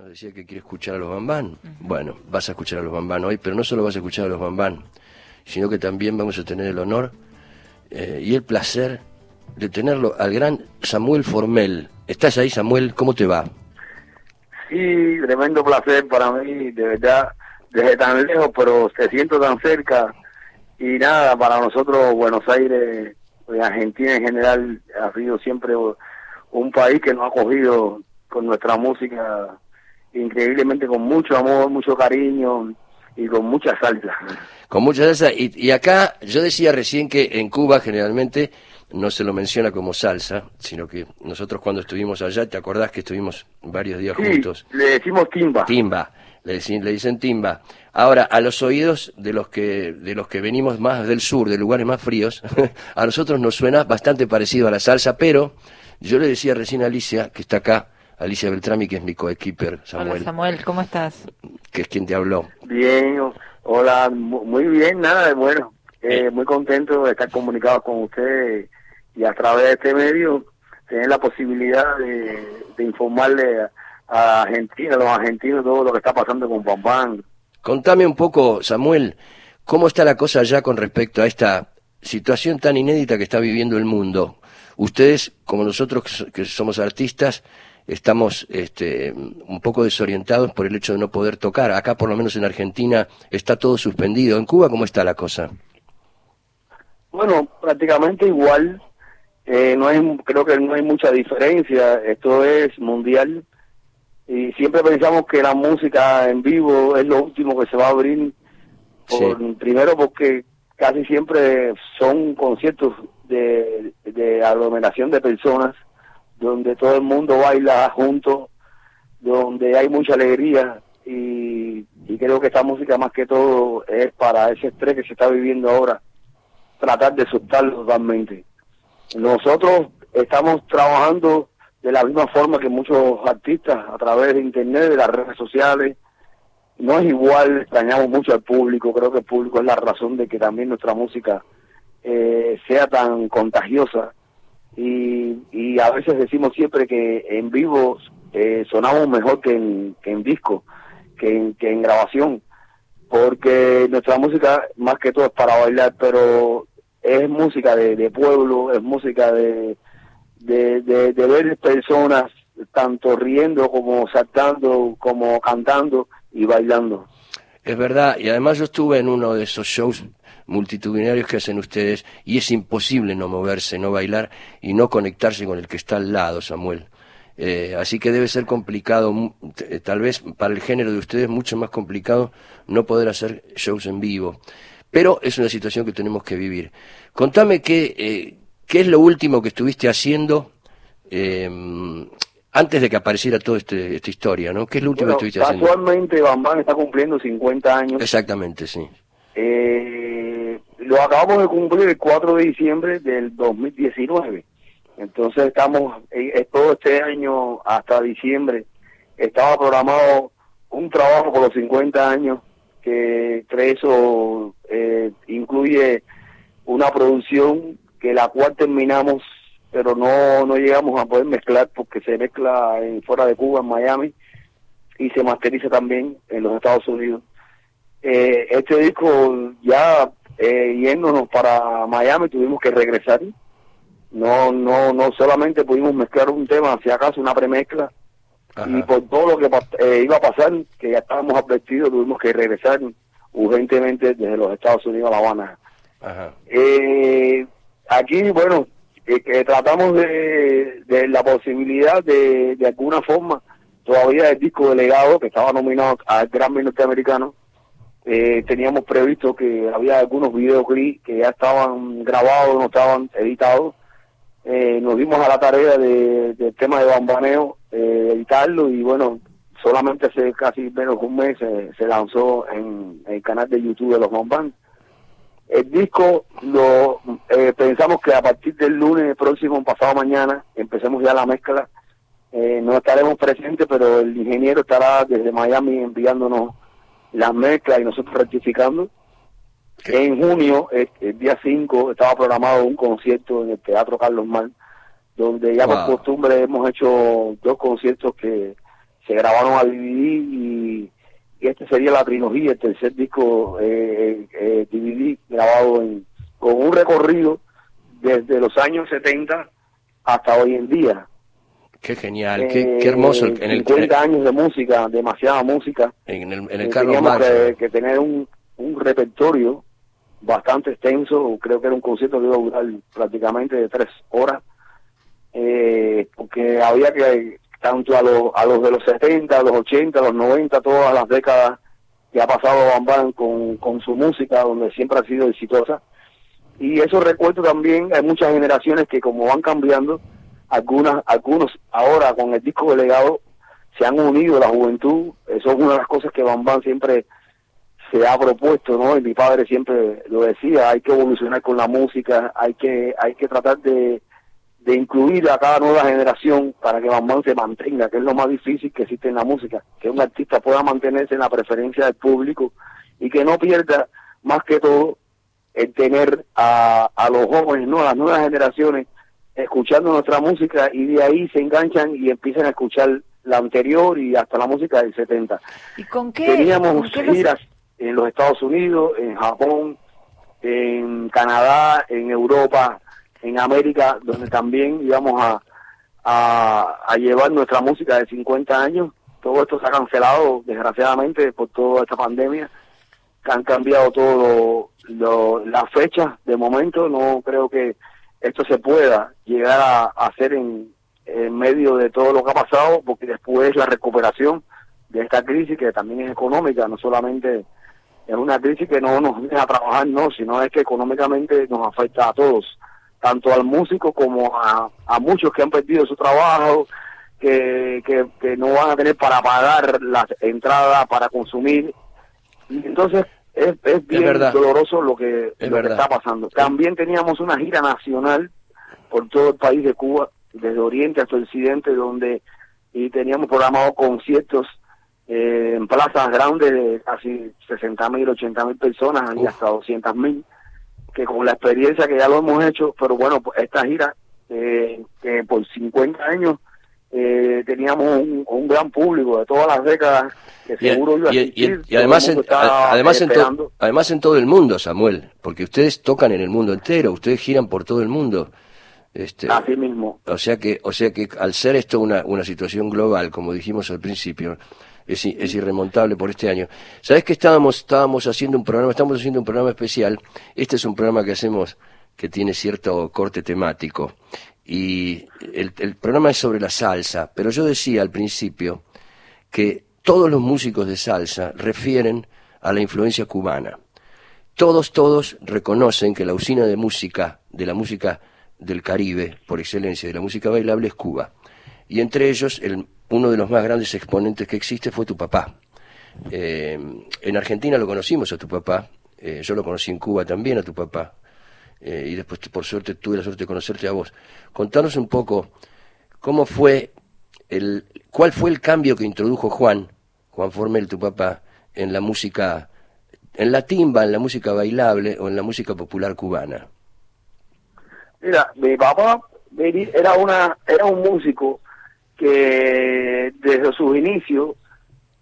Nos decía que quiere escuchar a los bambán. Bueno, vas a escuchar a los bambán hoy, pero no solo vas a escuchar a los bambán, sino que también vamos a tener el honor eh, y el placer de tenerlo al gran Samuel Formel. ¿Estás ahí, Samuel? ¿Cómo te va? Sí, tremendo placer para mí, de verdad, desde tan lejos, pero te siento tan cerca. Y nada, para nosotros Buenos Aires, y Argentina en general, ha sido siempre un país que nos ha acogido con nuestra música increíblemente con mucho amor, mucho cariño y con mucha salsa. Con mucha salsa. Y, y acá yo decía recién que en Cuba generalmente no se lo menciona como salsa, sino que nosotros cuando estuvimos allá, ¿te acordás que estuvimos varios días Sí, juntos? le decimos timba. Timba, le dicen, le dicen timba. Ahora, a los oídos de los que de los que venimos más del sur, de lugares más fríos, a nosotros nos suena bastante parecido a la salsa, pero yo le decía recién a Alicia, que está acá, Alicia Beltrami, que es mi coequiper, Samuel, Hola Samuel, ¿cómo estás? que es quien te habló. Bien, hola, mu- muy bien, nada, bueno, eh, muy contento de estar comunicado con ustedes y a través de este medio tener la posibilidad de, de informarle a, a Argentina, a los argentinos, todo lo que está pasando con Bambán. Contame un poco, Samuel, cómo está la cosa allá con respecto a esta situación tan inédita que está viviendo el mundo. Ustedes, como nosotros que so- que somos artistas, estamos este, un poco desorientados por el hecho de no poder tocar. Acá, por lo menos en Argentina, está todo suspendido. ¿En Cuba cómo está la cosa? Bueno, prácticamente igual. Eh, no hay, creo que no hay mucha diferencia. Esto es mundial y siempre pensamos que la música en vivo es lo último que se va a abrir. Por- Sí. Primero porque casi siempre son conciertos de, de aglomeración de personas donde todo el mundo baila junto, donde hay mucha alegría y, creo que esta música más que todo es para ese estrés que se está viviendo ahora tratar de soltarlo totalmente. Nosotros estamos trabajando de la misma forma que muchos artistas a través de internet, de las redes sociales. No es igual, extrañamos mucho al público, creo que el público es la razón de que también nuestra música eh, sea tan contagiosa. Y, y a veces decimos siempre que en vivo eh, sonamos mejor que en, que en disco, que en, grabación porque nuestra música más que todo es para bailar, pero es música de, pueblo, es música de, de ver personas tanto riendo como saltando, como cantando y bailando. Es verdad, y además yo estuve en uno de esos shows multitudinarios que hacen ustedes y es imposible no moverse, no bailar y no conectarse con el que está al lado, Samuel. Eh, así que debe ser complicado, t- tal vez para el género de ustedes mucho más complicado no poder hacer shows en vivo. Pero es una situación que tenemos que vivir. Contame qué, eh, qué es lo último que estuviste haciendo eh, antes de que apareciera toda este, esta historia, ¿no? ¿Qué es lo último Bueno, que estuviste haciendo? casualmente Bambán está cumpliendo 50 años. Exactamente, sí. Eh, lo acabamos de cumplir el 4 de diciembre del 2019. Entonces estamos, eh, todo este año hasta diciembre, estaba programado un trabajo por los 50 años, que entre eso eh, incluye una producción que la cual terminamos, pero no, no llegamos a poder mezclar porque se mezcla en fuera de Cuba, en Miami, y se masteriza también en los Estados Unidos eh, este disco ya eh, yéndonos para Miami tuvimos que regresar no no no solamente pudimos mezclar un tema si acaso una premezcla Ajá. y por todo lo que eh, iba a pasar que ya estábamos advertidos tuvimos que regresar urgentemente desde los Estados Unidos a La Habana Ajá. eh, aquí, bueno, eh, que tratamos de, de la posibilidad de, de alguna forma, todavía el disco delegado, que estaba nominado al Grammy norteamericano, eh, teníamos previsto que había algunos videoclips que ya estaban grabados, no estaban editados. Eh, nos dimos a la tarea de- del tema de bambaneo, eh, editarlo y bueno, solamente hace casi menos de un mes se, lanzó en el canal de YouTube de los Bambán. El disco lo eh, pensamos que a partir del lunes próximo, pasado mañana, empecemos ya la mezcla. Eh, no estaremos presentes, pero el ingeniero estará desde Miami enviándonos las mezclas y nosotros rectificando. ¿Qué? En junio, el, el día 5, estaba programado un concierto en el Teatro Carlos Mar, donde ya Wow. por costumbre hemos hecho dos conciertos que se grabaron a DVD y, este sería la trilogía, el tercer disco eh, eh, DVD grabado con un recorrido desde los años 70 hasta hoy en día. Qué genial, qué, hermoso. En 50 años de música, demasiada música. En el, en el Carlos Marx. Que, que, tener un, un repertorio bastante extenso, creo que era un concierto que iba a durar prácticamente de tres horas, eh, porque había que, tanto a, los a los de los 70, a los 80, a los 90, todas las décadas que ha pasado Bambam con, con su música, donde siempre ha sido exitosa. Y eso recuerdo también, hay muchas generaciones que como van cambiando, algunas algunos ahora con el disco delegado se han unido la juventud, eso es una de las cosas que Bambam siempre se ha propuesto, ¿no? Y mi padre siempre lo decía, hay que evolucionar con la música, hay que hay que tratar de de incluir a cada nueva generación para que Bambam se mantenga, que es lo más difícil que existe en la música, que un artista pueda mantenerse en la preferencia del público y que no pierda más que todo el tener a, a los jóvenes, no a las nuevas generaciones, escuchando nuestra música y de ahí se enganchan y empiezan a escuchar la anterior y hasta la música del 70. ¿Y con qué? Teníamos giras en los Estados Unidos, en Japón, en Canadá, en Europa, en América, donde también íbamos a, a, llevar nuestra música de 50 años. Todo esto se ha cancelado, desgraciadamente, por toda esta pandemia, han cambiado todo lo, las fechas de momento. No creo que esto se pueda llegar a, hacer en, en medio de todo lo que ha pasado, porque después la recuperación de esta crisis, que también es económica, no solamente es una crisis que no nos deja trabajar, no, sino es que económicamente nos afecta a todos tanto al músico como a, a muchos que han perdido su trabajo, que, que, no van a tener para pagar las entradas para consumir. Y entonces es, es bien doloroso lo que, lo que está pasando. También teníamos una gira nacional por todo el país de Cuba, desde Oriente hasta Occidente, donde y teníamos programado conciertos eh, en plazas grandes de casi 60 mil, 80 mil personas y hasta 200 mil que con la experiencia que ya lo hemos hecho, pero bueno, pues esta gira, eh, que por 50 años eh, teníamos un, gran público de todas las décadas que seguro iba a y, además, en, además, en además en todo el mundo, Samuel, porque ustedes tocan en el mundo entero, ustedes giran por todo el mundo. Este, Así mismo. O sea que, o sea que al ser esto una, una situación global, como dijimos al principio, es, es, irremontable por este año. ¿Sabes que estábamos, estábamos haciendo un programa, estamos haciendo un programa especial? Este es un programa que hacemos que tiene cierto corte temático. Y el, programa es sobre la salsa, pero yo decía al principio que todos los músicos de salsa refieren a la influencia cubana. Todos, todos reconocen que la usina de música, de la música del Caribe, por excelencia, de la música bailable, es Cuba. Y entre ellos, el uno de los más grandes exponentes que existe fue tu papá. Eh, en Argentina lo conocimos a tu papá, eh, yo lo conocí en Cuba también a tu papá, eh, y después por suerte tuve la suerte de conocerte a vos. Contanos un poco cómo fue el, cuál fue el cambio que introdujo Juan, Juan Formel, tu papá, en la música, en la timba, en la música bailable o en la música popular cubana. Mira, mi papá era una, era un músico que desde sus inicios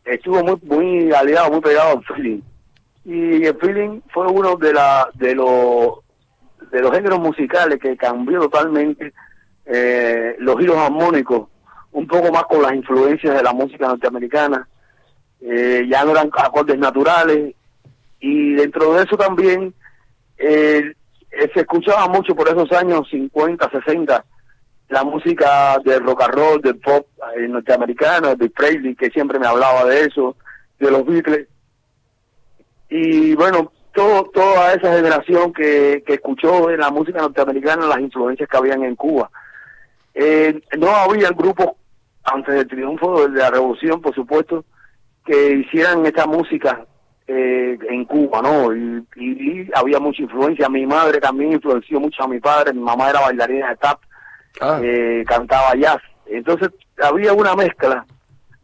estuvo muy muy aliado, muy pegado al feeling. Y el feeling fue uno de la de los de los géneros musicales que cambió totalmente eh, los giros armónicos, un poco más con las influencias de la música norteamericana. Eh, ya no eran acordes naturales y dentro de eso también eh, se escuchaba mucho por esos años 50, 60 la música del rock and roll, del pop eh, norteamericano, de Presley, que siempre me hablaba de eso, de los Beatles. Y bueno, todo, toda esa generación que, que escuchó en la música norteamericana las influencias que habían en Cuba. Eh, no había grupos antes del triunfo de la revolución, por supuesto, que hicieran esta música eh, en Cuba, ¿no? Y, y, había mucha influencia. Mi madre también influenció mucho a mi padre. Mi mamá era bailarina de tap Ah. Eh, cantaba jazz. Entonces había una mezcla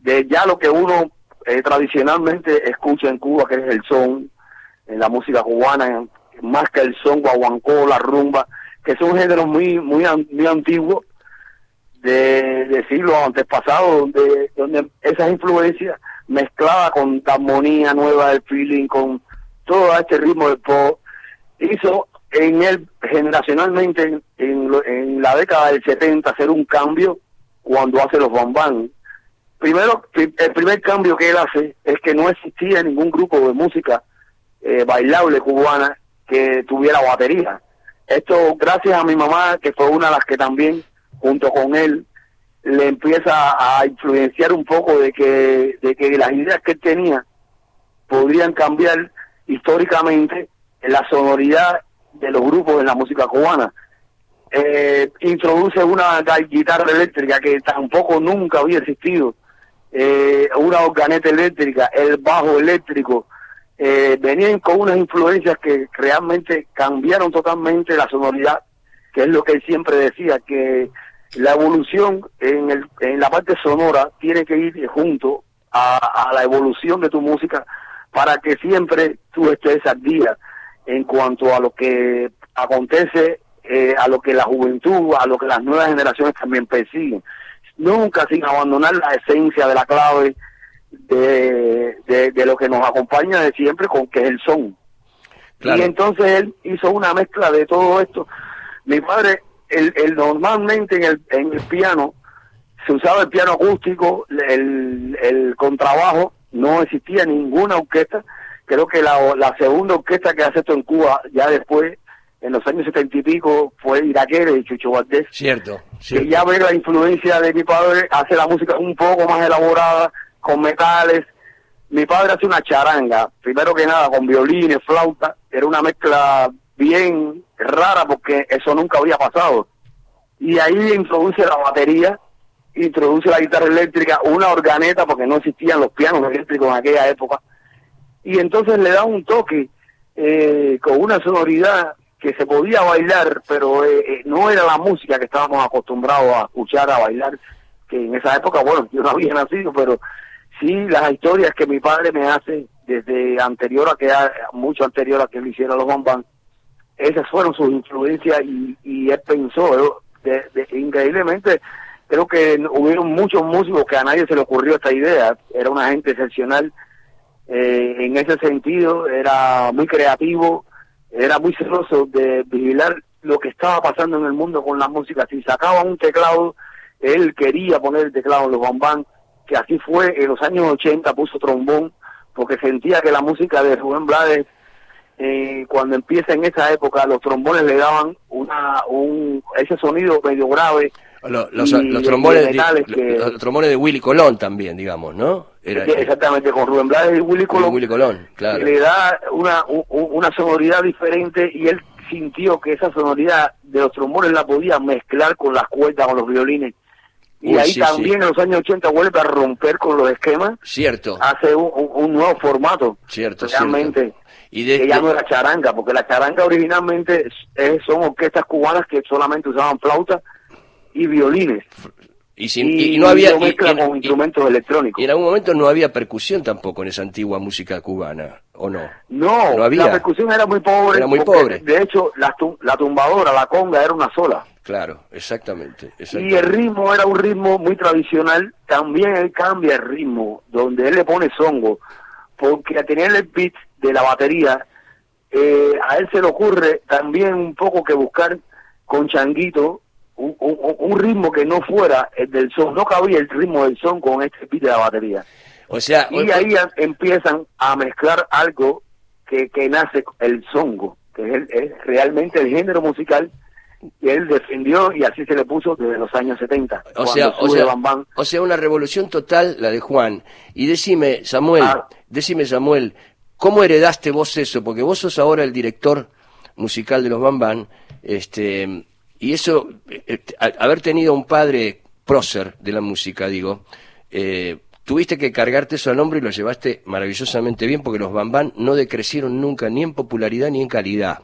de ya lo que uno eh, tradicionalmente escucha en Cuba, que es el son, en la música cubana, más que el son, guaguancó, la rumba, que son géneros muy, muy, muy antiguos, de, de siglos antepasados, donde, donde esas influencias mezcladas con la armonía nueva del feeling, con todo este ritmo del pop, hizo en él generacionalmente en, en, la década del 70 hacer un cambio cuando hace los bambán. Primero, el primer cambio que él hace es que no existía ningún grupo de música eh, bailable cubana que tuviera batería. Esto gracias a mi mamá, que fue una de las que también, junto con él, le empieza a influenciar un poco de que, de que las ideas que él tenía podrían cambiar históricamente la sonoridad de los grupos en la música cubana. Eh, introduce una guitarra eléctrica que tampoco nunca había existido, eh, una organeta eléctrica, el bajo eléctrico, eh, venían con unas influencias que realmente cambiaron totalmente la sonoridad, que es lo que él siempre decía, que la evolución en, el, en la parte sonora tiene que ir junto a, la evolución de tu música para que siempre tú estés al día en cuanto a lo que acontece, eh, a lo que la juventud, a lo que las nuevas generaciones también persiguen. Nunca sin abandonar la esencia de la clave de, de, lo que nos acompaña de siempre, con que es el son. Y entonces él hizo una mezcla de todo esto. Mi padre, el, el normalmente en el, en el piano, se usaba el piano acústico, el, el contrabajo, no existía ninguna orquesta. Creo que la, la segunda orquesta que hace esto en Cuba, ya después, en los años setenta y pico, fue Iraquere y Chucho Valdés. Cierto, Que ya ve la influencia de mi padre, hace la música un poco más elaborada, con metales. Mi padre hace una charanga, primero que nada, con violines, flauta. Era una mezcla bien rara porque eso nunca había pasado. Y ahí introduce la batería introduce la guitarra eléctrica, una organeta, porque no existían los pianos eléctricos en aquella época, y entonces le da un toque eh, con una sonoridad que se podía bailar, pero eh, eh, no era la música que estábamos acostumbrados a escuchar, a bailar, que en esa época, bueno, yo no había nacido, pero sí las historias que mi padre me hace desde anterior a que, mucho anterior a que él hiciera los bombán, esas fueron sus influencias y, él pensó increíblemente creo que hubieron muchos músicos que a nadie se le ocurrió esta idea. Era una gente excepcional eh, en ese sentido, era muy creativo, era muy celoso de vigilar lo que estaba pasando en el mundo con la música. Si sacaba un teclado, él quería poner el teclado en los bambán, que así fue en los años 80, puso trombón, porque sentía que la música de Rubén Blades, eh, cuando empieza en esa época, los trombones le daban una un ese sonido medio grave los, los, trombones, de, los trombones de Willy Colón también, digamos, ¿no? Era, exactamente, con Rubén Blades y Willy Colón. Willy Colón, claro. Le da una, una sonoridad diferente y él sintió que esa sonoridad de los trombones la podía mezclar con las cuerdas, con los violines. Y ahí también en los años 80 vuelve a romper con los esquemas. Cierto. Hace un, nuevo formato. Cierto, realmente. Y que ya no era charanga, porque la charanga originalmente son orquestas cubanas que solamente usaban flauta y violines. Y, no había con instrumentos electrónicos. Y en algún momento no había percusión tampoco en esa antigua música cubana, ¿o no? No, la percusión era muy pobre. Era muy pobre. De hecho, la, la tumbadora, la conga, era una sola. Claro, exactamente, Y el ritmo era un ritmo muy tradicional. También él cambia el ritmo, donde él le pone songo, porque a tener el beat de la batería, eh, a él se le ocurre también un poco que buscar con changuito un, ritmo que no fuera el del son, no cabía el ritmo del son con este beat de la batería. O sea, y ahí empiezan a mezclar algo que, que nace el songo, que es, realmente el género musical él defendió y así se le puso desde los años 70. O sea, o sea, o sea, una revolución total la de Juan. Y decime, Samuel, ah. decime, Samuel, ¿cómo heredaste vos eso? Porque vos sos ahora el director musical de los Bambán, este, y eso, eh, haber tenido un padre prócer de la música, digo, eh, tuviste que cargarte eso al hombro y lo llevaste maravillosamente bien porque los Bambán no decrecieron nunca ni en popularidad ni en calidad.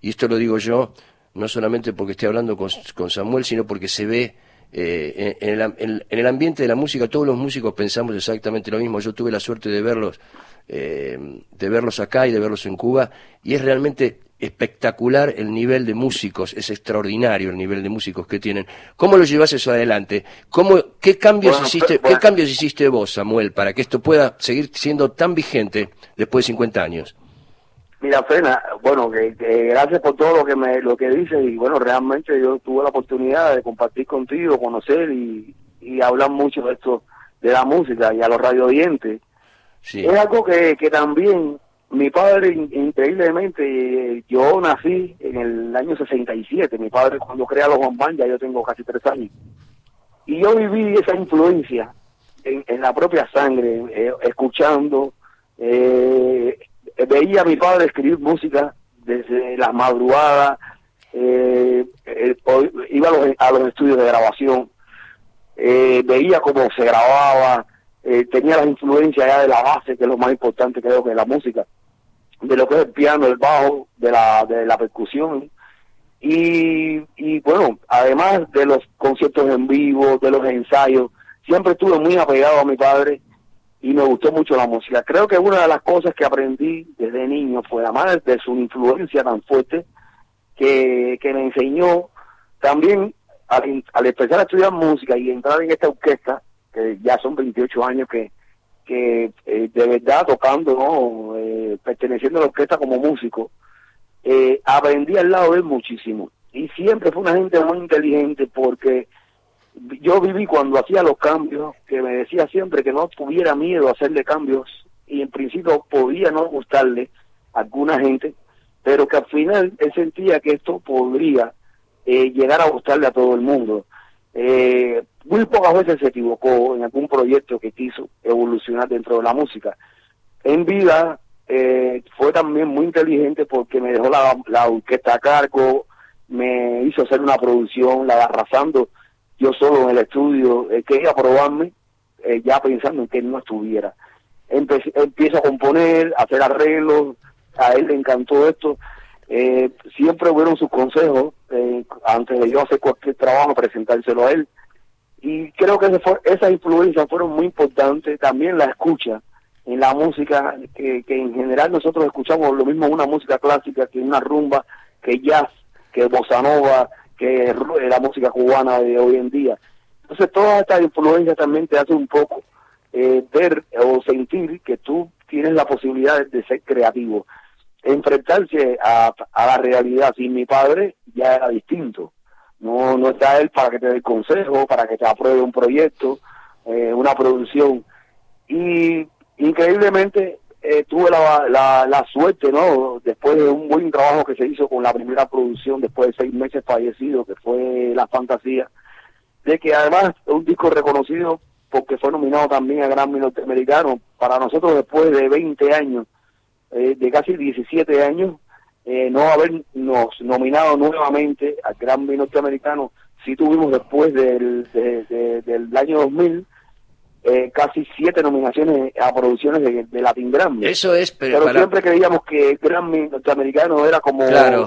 Y esto lo digo yo no solamente porque estoy hablando con, Samuel, sino porque se ve eh, en, el, en, el, ambiente de la música, todos los músicos pensamos exactamente lo mismo. Yo tuve la suerte de verlos, de verlos acá y de verlos en Cuba, y es realmente espectacular el nivel de músicos, es extraordinario el nivel de músicos que tienen. ¿Cómo lo llevas eso adelante? ¿Cómo, qué, cambios hiciste, ¿Qué cambios hiciste vos, Samuel, para que esto pueda seguir siendo tan vigente después de 50 años? Mira, Fena, bueno, que, gracias por todo lo que me lo que dices y bueno, realmente yo tuve la oportunidad de compartir contigo, conocer y, y hablar mucho de esto, de la música y a los radio oyentes. Sí. Es algo que, que también mi padre, increíblemente, yo nací en el año 67. Mi padre, cuando crea los Juan ya yo tengo casi tres años. Y yo viví esa influencia en, la propia sangre, eh, escuchando. Eh, veía a mi padre escribir música desde las madrugadas. Eh, iba a los, a los, estudios de grabación. veía cómo se grababa. tenía la influencia ya de la base, que es lo más importante creo que de la música de lo que es el piano, el bajo, de la, de la percusión. Y, y bueno, además de los conciertos en vivo, de los ensayos, siempre estuve muy apegado a mi padre y me gustó mucho la música. Creo que una de las cosas que aprendí desde niño fue además de su influencia tan fuerte que, que me enseñó también al, al empezar a estudiar música y entrar en esta orquesta, que ya son 28 años que, que eh, de verdad tocando, ¿no? Eh, perteneciendo a la orquesta como músico, eh, aprendí al lado de él muchísimo. Y siempre fue una gente muy inteligente porque yo viví cuando hacía los cambios, que me decía siempre que no tuviera miedo a hacerle cambios y en principio podía no gustarle a alguna gente, pero que al final él sentía que esto podría llegar a gustarle a todo el mundo. Eh, muy pocas veces se equivocó en algún proyecto que quiso evolucionar dentro de la música. En vida eh, fue también muy inteligente porque me dejó la, la orquesta a cargo, me hizo hacer una producción, la arrasando yo solo en el estudio, eh, quería probarme, eh, ya pensando en que no estuviera. empiezo a componer, a hacer arreglos, a él le encantó esto. Eh, siempre hubieron sus consejos eh, antes de yo hacer cualquier trabajo, presentárselo a él y creo que esas influencias fueron muy importantes, también la escucha en la música, que, en general nosotros escuchamos lo mismo una música clásica que una rumba, que jazz, que bossa nova, que la música cubana de hoy en día. Entonces todas estas influencias también te hacen un poco eh, ver o sentir que tú tienes la posibilidad de, ser creativo. Enfrentarse a, a la realidad sin mi padre ya era distinto no, no está él para que te dé consejo, para que te apruebe un proyecto, eh, una producción. Y increíblemente eh, tuve la, la, la, suerte, ¿no? Después de un buen trabajo que se hizo con la primera producción, después de seis meses fallecido, que fue La Fantasía, de que además un disco reconocido porque fue nominado también a Grammy Norteamericano. Para nosotros, después de 20 años, eh, de casi 17 años, eh, no habernos nominado nuevamente al Gran Norteamericano, si tuvimos después del, del año 2000 eh, casi siete nominaciones a producciones de, Latin Grammy. Eso es, pero, siempre creíamos que Grammy norteamericano era como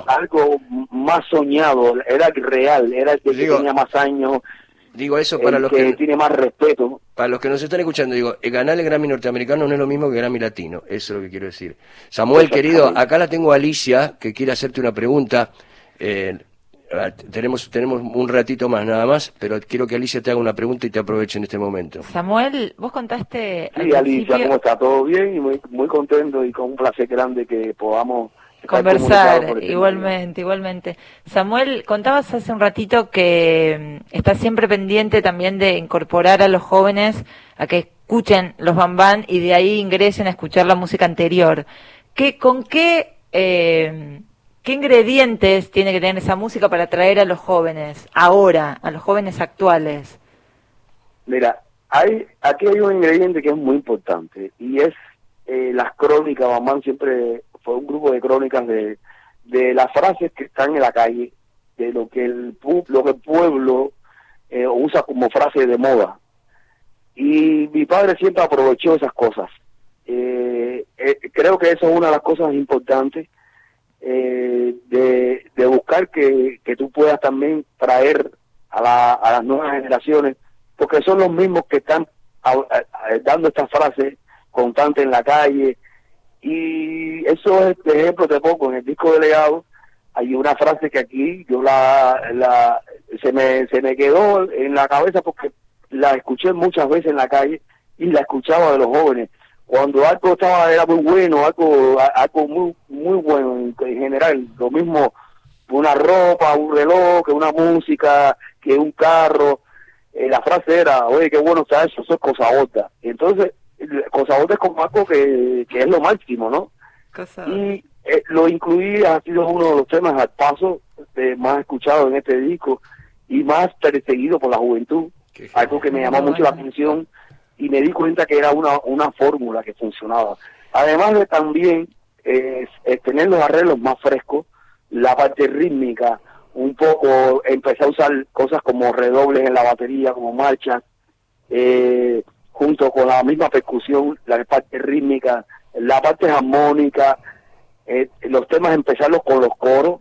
algo más soñado, era real, era el que tenía más años, Digo eso para los que, tiene más respeto. Para los que nos están escuchando, digo, ganar el Grammy norteamericano no es lo mismo que Grammy latino, eso es lo que quiero decir. Samuel, querido, acá la tengo Alicia, que quiere hacerte una pregunta. Eh, tenemos, tenemos un ratito más nada más, pero quiero que Alicia te haga una pregunta y te aproveche en este momento. Samuel, vos contaste... Sí, Alicia, ¿cómo está? ¿Todo bien? Y muy, muy contento y con un placer grande que podamos conversar, igualmente, igualmente. Samuel, contabas hace un ratito que mm, estás siempre pendiente también de incorporar a los jóvenes a que escuchen los bambán y de ahí ingresen a escuchar la música anterior. ¿Qué, ¿Con qué, eh, qué ingredientes tiene que tener esa música para atraer a los jóvenes ahora, a los jóvenes actuales? Mira, hay, aquí hay un ingrediente que es muy importante y es eh, las crónicas, Bambán siempre fue un grupo de crónicas de, de las frases que están en la calle, de lo que el, lo que el pueblo eh, usa como frase de moda. Y mi padre siempre aprovechó esas cosas. Eh, eh, creo que eso es una de las cosas importantes de, de buscar que, que tú puedas también traer a, la, a las nuevas generaciones, porque son los mismos que están dando estas frases constantes en la calle, Y eso es, de ejemplo, de poco, en el disco de legado hay una frase que aquí yo la, la se me se me quedó en la cabeza porque la escuché muchas veces en la calle y la escuchaba de los jóvenes. Cuando algo estaba era muy bueno algo algo muy muy bueno en, general. Lo mismo una ropa un reloj que una música que un carro. Eh, la frase era oye qué bueno está eso eso es cosa otra entonces cosa otra es como algo que, que es lo máximo no y eh, lo incluí ha sido uno de los temas al paso eh, más escuchado en este disco y más perseguido por la juventud algo que me llamó mucho la atención y me di cuenta que era una, una fórmula que funcionaba. Además de también eh, tener los arreglos más frescos, la parte rítmica, un poco empecé a usar cosas como redobles en la batería, como marchas, eh, junto con la misma percusión, la parte rítmica, la parte armónica, eh, los temas empezarlos con los coros,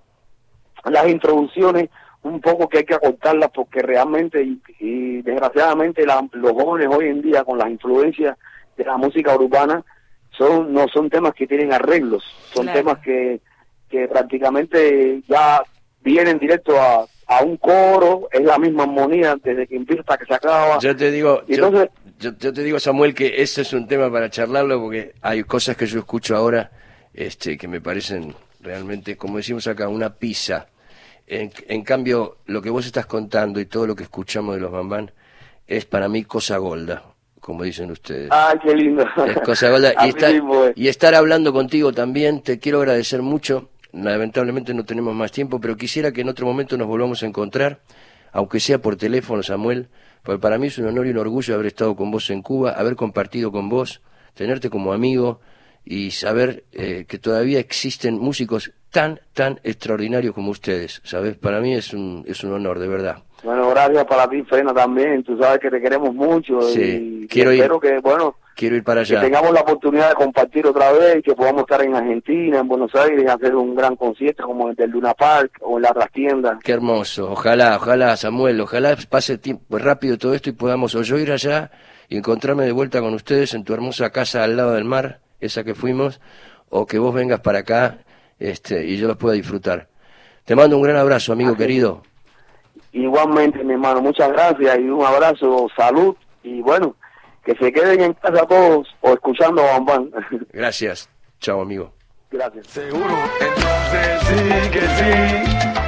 las introducciones un poco que hay que acortarlas porque realmente y, desgraciadamente los jóvenes hoy en día con las influencias de la música urbana son no son temas que tienen arreglos, son temas que, que prácticamente ya vienen directo a, a un coro, es la misma armonía desde que empieza que se acaba. Yo te digo, yo, yo, te digo Samuel que ese es un tema para charlarlo porque hay cosas que yo escucho ahora este que me parecen realmente, como decimos acá, una pizza. En, cambio, lo que vos estás contando y todo lo que escuchamos de los Bambán es para mí cosa golda, como dicen ustedes. ¡Ay, qué lindo! Es cosa y, estar, y estar hablando contigo también, te quiero agradecer mucho. Lamentablemente no tenemos más tiempo, pero quisiera que en otro momento nos volvamos a encontrar, aunque sea por teléfono, Samuel, porque para mí es un honor y un orgullo haber estado con vos en Cuba, haber compartido con vos, tenerte como amigo y saber eh, que todavía existen músicos tan, tan extraordinarios como ustedes, ¿sabes? Para mí es un, es un honor, de verdad. Bueno, gracias para ti, Fena, también. Tú sabes que te queremos mucho. Sí, y quiero espero que, bueno, quiero ir para allá. Que tengamos la oportunidad de compartir otra vez, que podamos estar en Argentina, en Buenos Aires, hacer un gran concierto como el del Luna Park o en la trastienda. Qué hermoso. Ojalá, ojalá, Samuel, ojalá pase tiempo rápido todo esto y podamos o yo ir allá y encontrarme de vuelta con ustedes en tu hermosa casa al lado del mar, esa que fuimos, o que vos vengas para acá este, y yo los pueda disfrutar. Te mando un gran abrazo, amigo querido. Igualmente, mi hermano, muchas gracias y un abrazo, salud y bueno, que se queden en casa todos o escuchando a Bambán. Gracias. Chao, amigo. Gracias. Seguro, entonces sí que sí.